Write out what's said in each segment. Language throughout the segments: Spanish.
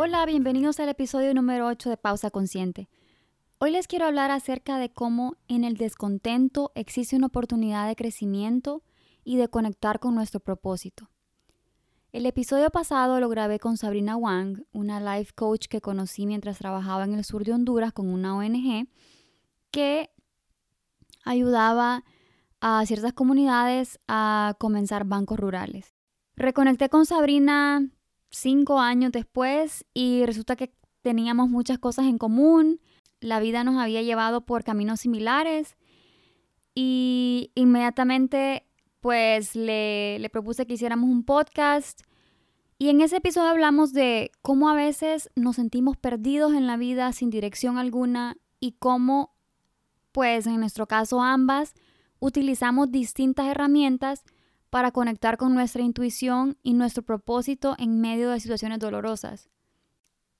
Hola, bienvenidos al episodio número 8 de Pausa Consciente. Hoy les quiero hablar acerca de cómo en el descontento existe una oportunidad de crecimiento y de conectar con nuestro propósito. El episodio pasado lo grabé con Sabrina Wang, una life coach que conocí mientras trabajaba en el sur de Honduras con una ONG que ayudaba a ciertas comunidades a comenzar bancos rurales. Reconecté con Sabrina cinco años después y resulta que teníamos muchas cosas en común, la vida nos había llevado por caminos similares y inmediatamente pues le, le propuse que hiciéramos un podcast. Y en ese episodio hablamos de cómo a veces nos sentimos perdidos en la vida sin dirección alguna y cómo pues en nuestro caso ambas utilizamos distintas herramientas para conectar con nuestra intuición y nuestro propósito en medio de situaciones dolorosas.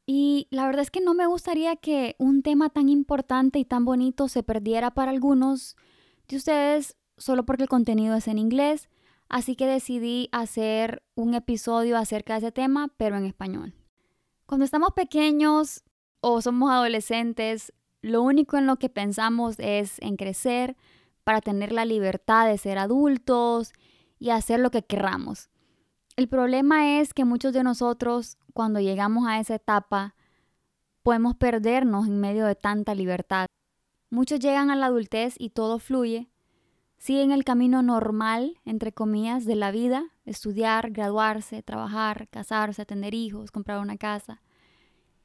Y la verdad es que no me gustaría que un tema tan importante y tan bonito se perdiera para algunos de ustedes solo porque el contenido es en inglés, así que decidí hacer un episodio acerca de ese tema, pero en español. Cuando estamos pequeños o somos adolescentes, lo único en lo que pensamos es en crecer para tener la libertad de ser adultos y hacer lo que querramos. El problema es que muchos de nosotros, cuando llegamos a esa etapa, podemos perdernos en medio de tanta libertad. Muchos llegan a la adultez y todo fluye, siguen el camino normal, entre comillas, de la vida, estudiar, graduarse, trabajar, casarse, tener hijos, comprar una casa.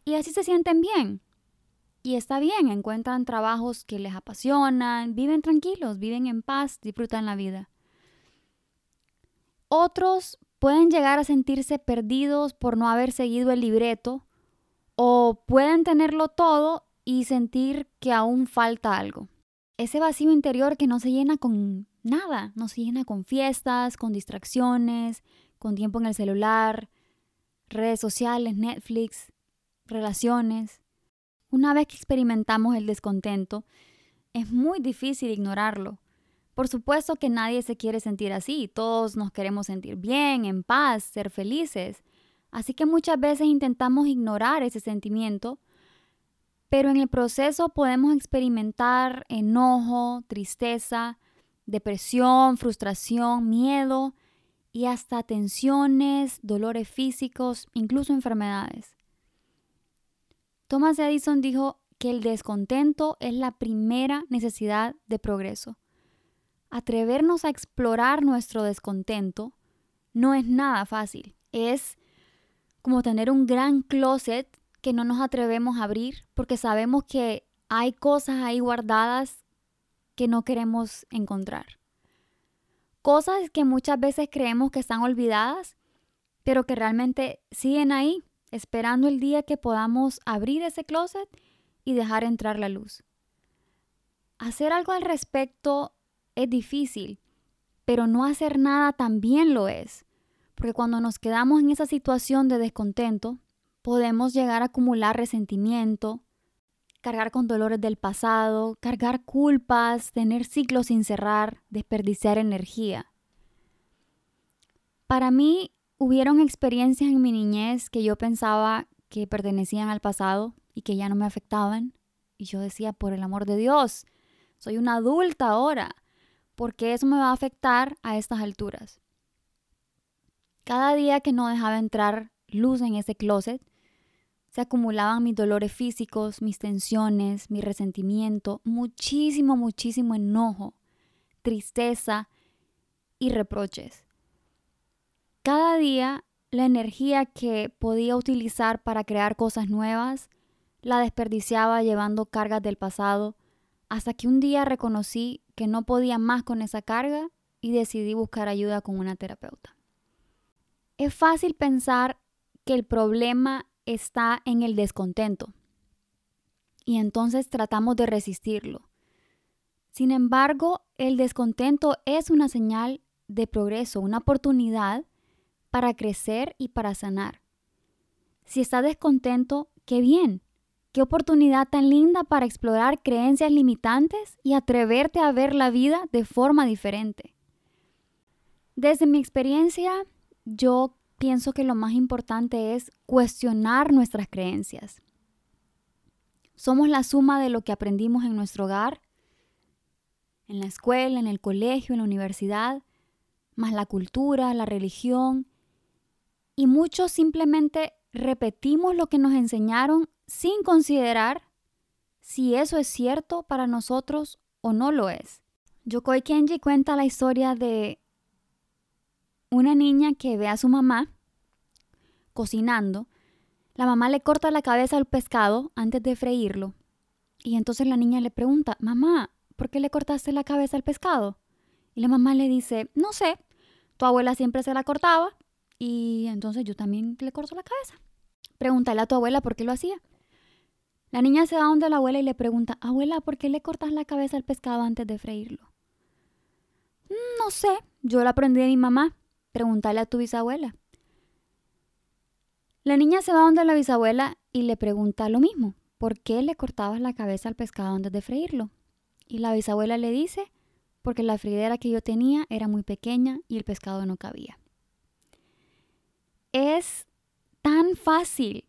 Y así se sienten bien. Y está bien, encuentran trabajos que les apasionan, viven tranquilos, viven en paz, disfrutan la vida. Otros pueden llegar a sentirse perdidos por no haber seguido el libreto o pueden tenerlo todo y sentir que aún falta algo. Ese vacío interior que no se llena con nada, no se llena con fiestas, con distracciones, con tiempo en el celular, redes sociales, Netflix, relaciones. Una vez que experimentamos el descontento, es muy difícil ignorarlo por supuesto que nadie se quiere sentir así, todos nos queremos sentir bien, en paz, ser felices. Así que muchas veces intentamos ignorar ese sentimiento, pero en el proceso podemos experimentar enojo, tristeza, depresión, frustración, miedo y hasta tensiones, dolores físicos, incluso enfermedades. Thomas Edison dijo que el descontento es la primera necesidad de progreso atrevernos a explorar nuestro descontento no es nada fácil. Es como tener un gran closet que no nos atrevemos a abrir porque sabemos que hay cosas ahí guardadas que no queremos encontrar. Cosas que muchas veces creemos que están olvidadas, pero que realmente siguen ahí, esperando el día que podamos abrir ese closet y dejar entrar la luz. Hacer algo al respecto es difícil, pero no hacer nada también lo es, porque cuando nos quedamos en esa situación de descontento, podemos llegar a acumular resentimiento, cargar con dolores del pasado, cargar culpas, tener ciclos sin cerrar, desperdiciar energía. Para mí, hubieron experiencias en mi niñez que yo pensaba que pertenecían al pasado y que ya no me afectaban. Y yo decía, por el amor de Dios, soy una adulta ahora porque eso me va a afectar a estas alturas. Cada día que no dejaba entrar luz en ese closet, se acumulaban mis dolores físicos, mis tensiones, mi resentimiento, muchísimo, muchísimo enojo, tristeza y reproches. Cada día la energía que podía utilizar para crear cosas nuevas la desperdiciaba llevando cargas del pasado hasta que un día reconocí que no podía más con esa carga y decidí buscar ayuda con una terapeuta. Es fácil pensar que el problema está en el descontento y entonces tratamos de resistirlo. Sin embargo, el descontento es una señal de progreso, una oportunidad para crecer y para sanar. Si estás descontento, qué bien. Qué oportunidad tan linda para explorar creencias limitantes y atreverte a ver la vida de forma diferente. Desde mi experiencia, yo pienso que lo más importante es cuestionar nuestras creencias. Somos la suma de lo que aprendimos en nuestro hogar, en la escuela, en el colegio, en la universidad, más la cultura, la religión. Y muchos simplemente repetimos lo que nos enseñaron sin considerar si eso es cierto para nosotros o no lo es. Yokoi Kenji cuenta la historia de una niña que ve a su mamá cocinando. La mamá le corta la cabeza al pescado antes de freírlo. Y entonces la niña le pregunta, mamá, ¿por qué le cortaste la cabeza al pescado? Y la mamá le dice, no sé, tu abuela siempre se la cortaba y entonces yo también le corto la cabeza. Pregúntale a tu abuela por qué lo hacía. La niña se va donde la abuela y le pregunta, abuela, ¿por qué le cortas la cabeza al pescado antes de freírlo? Mm, no sé, yo lo aprendí de mi mamá. Pregúntale a tu bisabuela. La niña se va donde la bisabuela y le pregunta lo mismo. ¿Por qué le cortabas la cabeza al pescado antes de freírlo? Y la bisabuela le dice, porque la fridera que yo tenía era muy pequeña y el pescado no cabía. Es tan fácil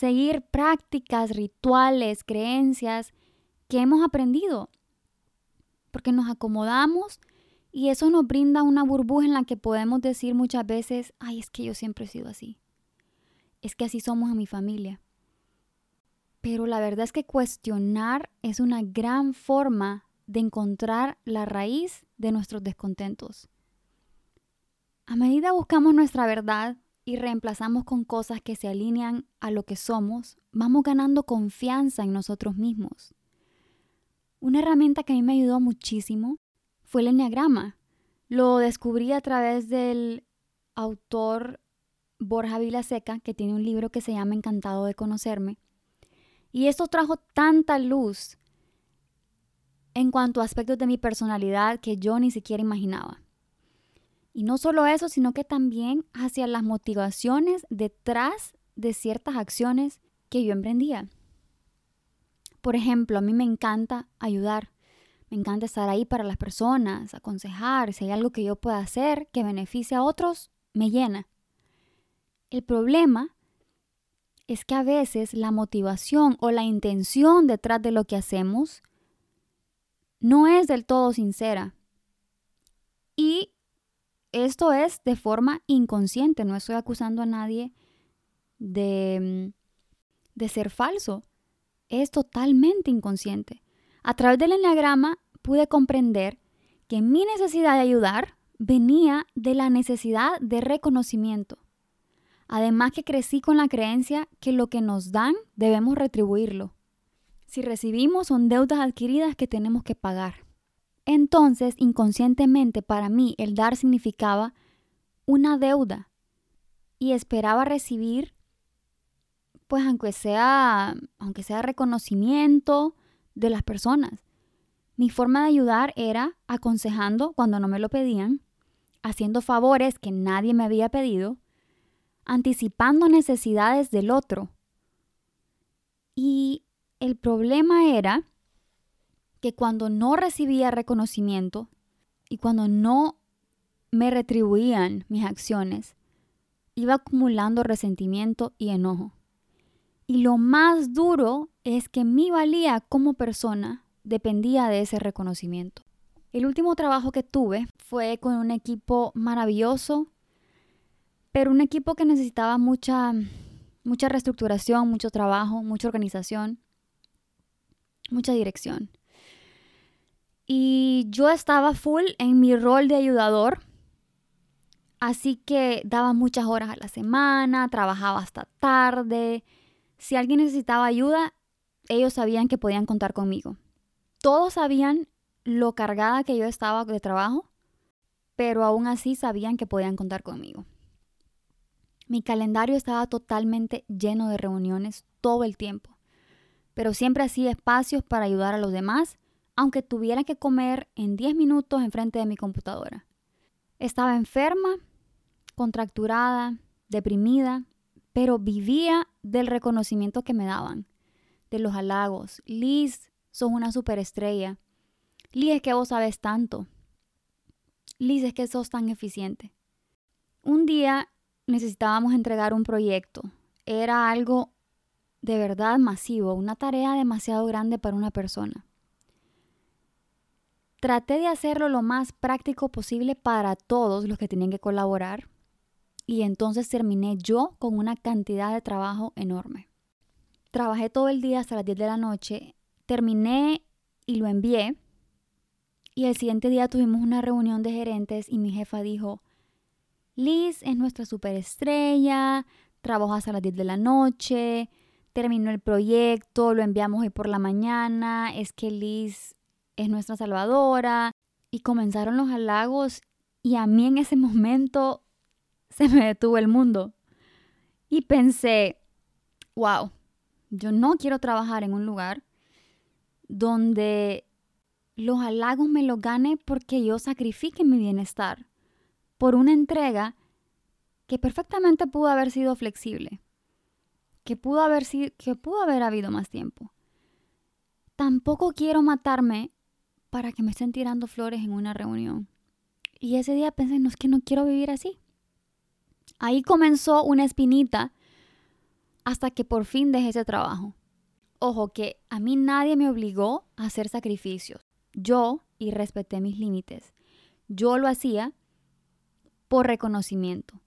seguir prácticas, rituales, creencias que hemos aprendido, porque nos acomodamos y eso nos brinda una burbuja en la que podemos decir muchas veces, ay, es que yo siempre he sido así, es que así somos a mi familia. Pero la verdad es que cuestionar es una gran forma de encontrar la raíz de nuestros descontentos. A medida buscamos nuestra verdad, y reemplazamos con cosas que se alinean a lo que somos, vamos ganando confianza en nosotros mismos. Una herramienta que a mí me ayudó muchísimo fue el enneagrama. Lo descubrí a través del autor Borja Vilaseca, que tiene un libro que se llama Encantado de conocerme. Y esto trajo tanta luz en cuanto a aspectos de mi personalidad que yo ni siquiera imaginaba. Y no solo eso, sino que también hacia las motivaciones detrás de ciertas acciones que yo emprendía. Por ejemplo, a mí me encanta ayudar, me encanta estar ahí para las personas, aconsejar, si hay algo que yo pueda hacer que beneficie a otros, me llena. El problema es que a veces la motivación o la intención detrás de lo que hacemos no es del todo sincera. Y esto es de forma inconsciente, no estoy acusando a nadie de, mm, de ser falso, es totalmente inconsciente. A través del enneagrama pude comprender que mi necesidad de ayudar venía de la necesidad de reconocimiento. Además que crecí con la creencia que lo que nos dan debemos retribuirlo. Si recibimos son deudas adquiridas que tenemos que pagar. Entonces, inconscientemente para mí, el dar significaba una deuda y esperaba recibir, pues aunque sea, aunque sea reconocimiento de las personas. Mi forma de ayudar era aconsejando cuando no me lo pedían, haciendo favores que nadie me había pedido, anticipando necesidades del otro. Y el problema era que cuando no recibía reconocimiento y cuando no me retribuían mis acciones, iba acumulando resentimiento y enojo. Y lo más duro es que mi valía como persona dependía de ese reconocimiento. El último trabajo que tuve fue con un equipo maravilloso, pero un equipo que necesitaba mucha, mucha reestructuración, mucho trabajo, mucha organización, mucha dirección. Y yo estaba full en mi rol de ayudador. Así que daba muchas horas a la semana, trabajaba hasta tarde. Si alguien necesitaba ayuda, ellos sabían que podían contar conmigo. Todos sabían lo cargada que yo estaba de trabajo, pero aún así sabían que podían contar conmigo. Mi calendario estaba totalmente lleno de reuniones todo el tiempo, pero siempre hacía espacios para ayudar a los demás, aunque tuviera que comer en 10 minutos enfrente de mi computadora. Estaba enferma, contracturada, deprimida, pero vivía del reconocimiento que me daban, de los halagos. Liz, sos una superestrella. Liz, es que vos sabes tanto. Liz, es que sos tan eficiente. Un día necesitábamos entregar un proyecto. Era algo de verdad masivo, una tarea demasiado grande para una persona. Traté de hacerlo lo más práctico posible para todos los que tenían que colaborar y entonces terminé yo con una cantidad de trabajo enorme. Trabajé todo el día hasta las 10 de la noche, terminé y lo envié y el siguiente día tuvimos una reunión de gerentes y mi jefa dijo, Liz es nuestra superestrella, trabaja hasta las 10 de la noche, terminó el proyecto, lo enviamos hoy por la mañana, es que Liz es nuestra salvadora. Y comenzaron los halagos y a mí en ese momento se me detuvo el mundo. Y pensé, wow, yo no quiero trabajar en un lugar donde los halagos me los gane porque yo sacrifique mi bienestar por una entrega que perfectamente pudo haber sido flexible, que pudo haber, sido, que pudo haber habido más tiempo. Tampoco quiero matarme para que me estén tirando flores en una reunión. Y ese día pensé, no es que no quiero vivir así. Ahí comenzó una espinita hasta que por fin dejé ese trabajo. Ojo que a mí nadie me obligó a hacer sacrificios. Yo, y respeté mis límites, yo lo hacía por reconocimiento.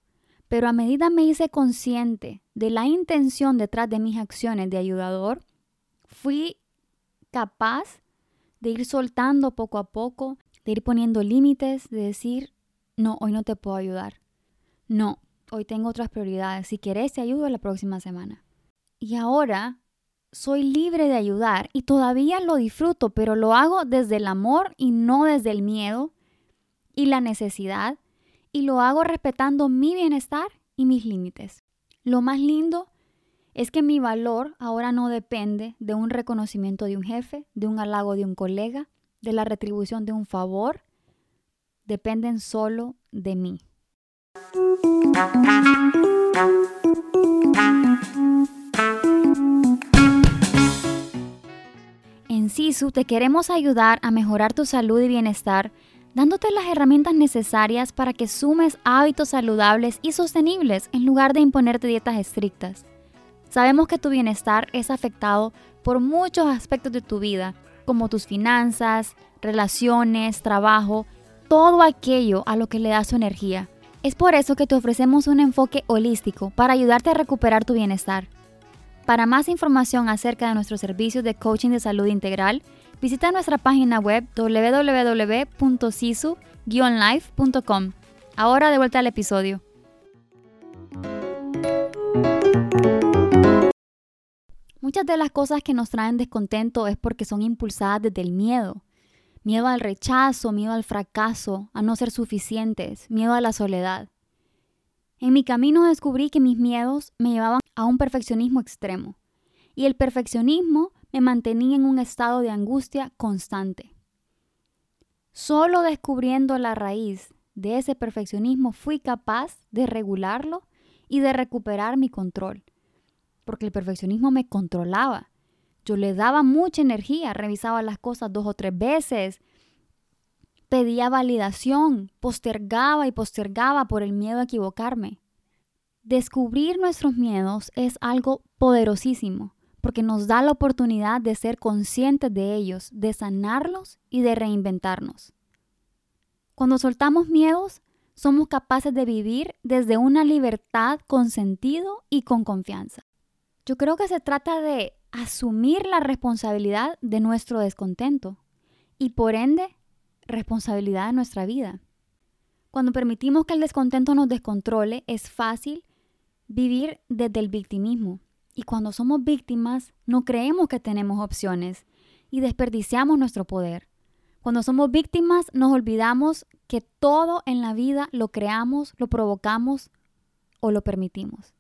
Pero a medida me hice consciente de la intención detrás de mis acciones de ayudador, fui capaz de ir soltando poco a poco, de ir poniendo límites, de decir, no, hoy no te puedo ayudar. No, hoy tengo otras prioridades. Si quieres, te ayudo la próxima semana. Y ahora soy libre de ayudar y todavía lo disfruto, pero lo hago desde el amor y no desde el miedo y la necesidad. Y lo hago respetando mi bienestar y mis límites. Lo más lindo es que mi valor ahora no depende de un reconocimiento de un jefe, de un halago de un colega, de la retribución de un favor, dependen solo de mí. En SISU te queremos ayudar a mejorar tu salud y bienestar, dándote las herramientas necesarias para que sumes hábitos saludables y sostenibles en lugar de imponerte dietas estrictas. Sabemos que tu bienestar es afectado por muchos aspectos de tu vida, como tus finanzas, relaciones, trabajo, todo aquello a lo que le das tu energía. Es por eso que te ofrecemos un enfoque holístico para ayudarte a recuperar tu bienestar. Para más información acerca de nuestros servicios de coaching de salud integral, visita nuestra página web www.sisu-life.com. Ahora de vuelta al episodio. Muchas de las cosas que nos traen descontento es porque son impulsadas desde el miedo. Miedo al rechazo, miedo al fracaso, a no ser suficientes, miedo a la soledad. En mi camino descubrí que mis miedos me llevaban a un perfeccionismo extremo y el perfeccionismo me mantenía en un estado de angustia constante. Solo descubriendo la raíz de ese perfeccionismo fui capaz de regularlo y de recuperar mi control porque el perfeccionismo me controlaba. Yo le daba mucha energía, revisaba las cosas dos o tres veces, pedía validación, postergaba y postergaba por el miedo a equivocarme. Descubrir nuestros miedos es algo poderosísimo porque nos da la oportunidad de ser conscientes de ellos, de sanarlos y de reinventarnos. Cuando soltamos miedos, somos capaces de vivir desde una libertad con sentido y con confianza. Yo creo que se trata de asumir la responsabilidad de nuestro descontento y por ende responsabilidad de nuestra vida. Cuando permitimos que el descontento nos descontrole, es fácil vivir desde el victimismo. Y cuando somos víctimas, no creemos que tenemos opciones y desperdiciamos nuestro poder. Cuando somos víctimas, nos olvidamos que todo en la vida lo creamos, lo provocamos o lo permitimos.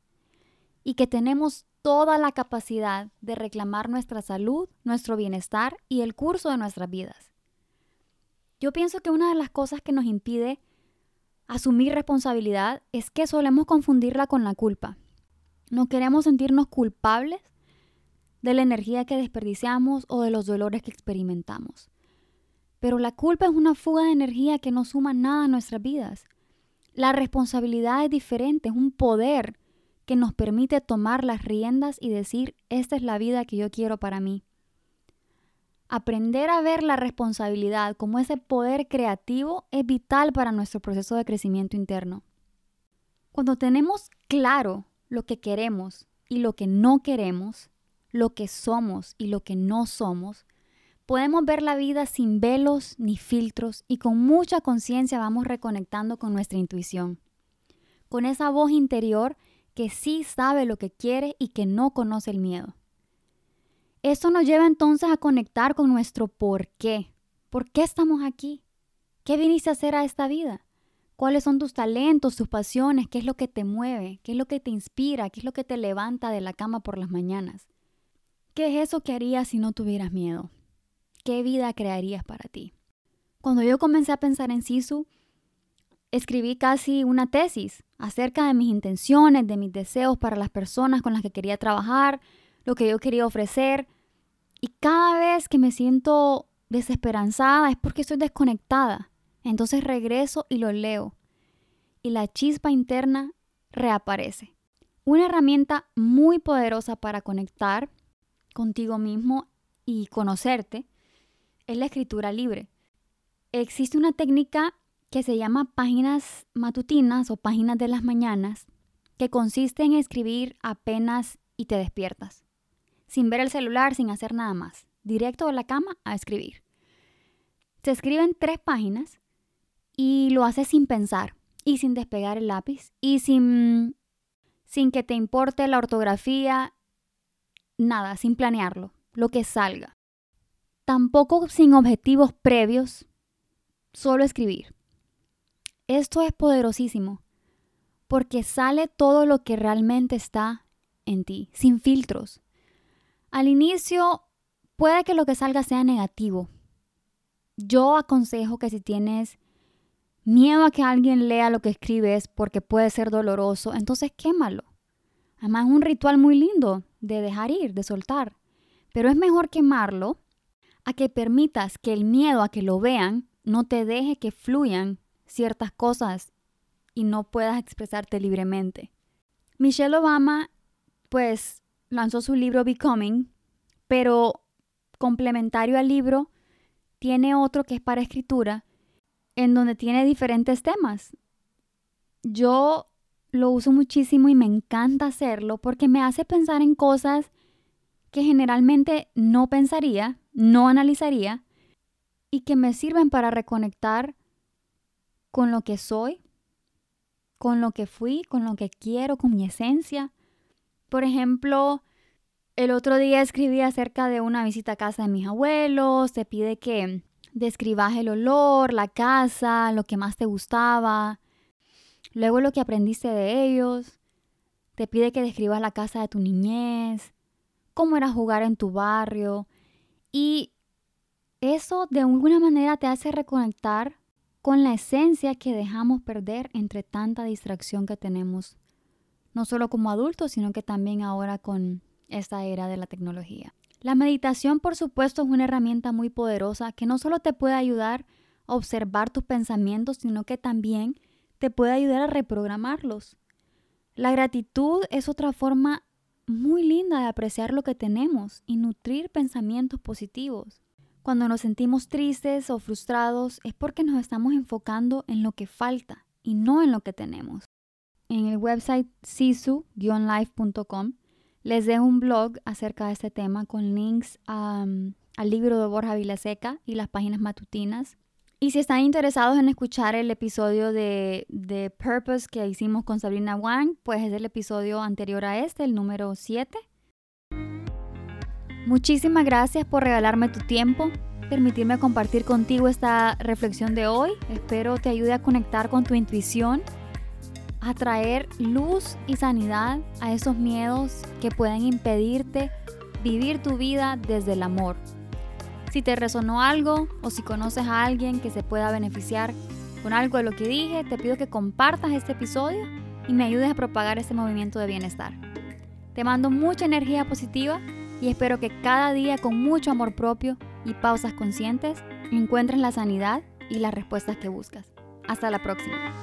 Y que tenemos toda la capacidad de reclamar nuestra salud, nuestro bienestar y el curso de nuestras vidas. Yo pienso que una de las cosas que nos impide asumir responsabilidad es que solemos confundirla con la culpa. No queremos sentirnos culpables de la energía que desperdiciamos o de los dolores que experimentamos. Pero la culpa es una fuga de energía que no suma nada a nuestras vidas. La responsabilidad es diferente, es un poder que nos permite tomar las riendas y decir, esta es la vida que yo quiero para mí. Aprender a ver la responsabilidad como ese poder creativo es vital para nuestro proceso de crecimiento interno. Cuando tenemos claro lo que queremos y lo que no queremos, lo que somos y lo que no somos, podemos ver la vida sin velos ni filtros y con mucha conciencia vamos reconectando con nuestra intuición, con esa voz interior que sí sabe lo que quiere y que no conoce el miedo. Esto nos lleva entonces a conectar con nuestro por qué. ¿Por qué estamos aquí? ¿Qué viniste a hacer a esta vida? ¿Cuáles son tus talentos, tus pasiones? ¿Qué es lo que te mueve? ¿Qué es lo que te inspira? ¿Qué es lo que te levanta de la cama por las mañanas? ¿Qué es eso que harías si no tuvieras miedo? ¿Qué vida crearías para ti? Cuando yo comencé a pensar en Sisu, escribí casi una tesis acerca de mis intenciones, de mis deseos para las personas con las que quería trabajar, lo que yo quería ofrecer. Y cada vez que me siento desesperanzada es porque estoy desconectada. Entonces regreso y lo leo. Y la chispa interna reaparece. Una herramienta muy poderosa para conectar contigo mismo y conocerte es la escritura libre. Existe una técnica que se llama páginas matutinas o páginas de las mañanas, que consiste en escribir apenas y te despiertas sin ver el celular, sin hacer nada más. Directo de la cama a escribir. Se escriben tres páginas y lo haces sin pensar y sin despegar el lápiz y sin, sin que te importe la ortografía, nada, sin planearlo, lo que salga. Tampoco sin objetivos previos, solo escribir. Esto es poderosísimo porque sale todo lo que realmente está en ti, sin filtros, al inicio puede que lo que salga sea negativo. Yo aconsejo que si tienes miedo a que alguien lea lo que escribes porque puede ser doloroso, entonces quémalo. Además es un ritual muy lindo de dejar ir, de soltar. Pero es mejor quemarlo a que permitas que el miedo a que lo vean no te deje que fluyan ciertas cosas y no puedas expresarte libremente. Michelle Obama, pues lanzó su libro Becoming, pero complementario al libro tiene otro que es para escritura, en donde tiene diferentes temas. Yo lo uso muchísimo y me encanta hacerlo porque me hace pensar en cosas que generalmente no pensaría, no analizaría y que me sirven para reconectar con lo que soy, con lo que fui, con lo que quiero, con mi esencia. Por ejemplo, el otro día escribí acerca de una visita a casa de mis abuelos, te pide que describas el olor, la casa, lo que más te gustaba, luego lo que aprendiste de ellos, te pide que describas la casa de tu niñez, cómo era jugar en tu barrio y eso de alguna manera te hace reconectar con la esencia que dejamos perder entre tanta distracción que tenemos, no solo como adultos, sino que también ahora con esta era de la tecnología. La meditación, por supuesto, es una herramienta muy poderosa que no solo te puede ayudar a observar tus pensamientos, sino que también te puede ayudar a reprogramarlos. La gratitud es otra forma muy linda de apreciar lo que tenemos y nutrir pensamientos positivos. Cuando nos sentimos tristes o frustrados es porque nos estamos enfocando en lo que falta y no en lo que tenemos. En el website sisu-life.com les dejo un blog acerca de este tema con links al libro de Borja Vilaseca y las páginas matutinas. Y si están interesados en escuchar el episodio de, de Purpose que hicimos con Sabrina Wang, pues es el episodio anterior a este, el número 7. Muchísimas gracias por regalarme tu tiempo. permitirme compartir contigo esta reflexión de hoy. Espero te ayude a conectar con tu intuición, a traer luz y sanidad a esos miedos que pueden impedirte vivir tu vida desde el amor. Si te resonó algo o si conoces a alguien que se pueda beneficiar con algo de lo que dije, te pido que compartas este episodio y me ayudes a propagar este movimiento de bienestar. Te mando mucha energía positiva y espero que cada día con mucho amor propio y pausas conscientes encuentres la sanidad y las respuestas que buscas. Hasta la próxima.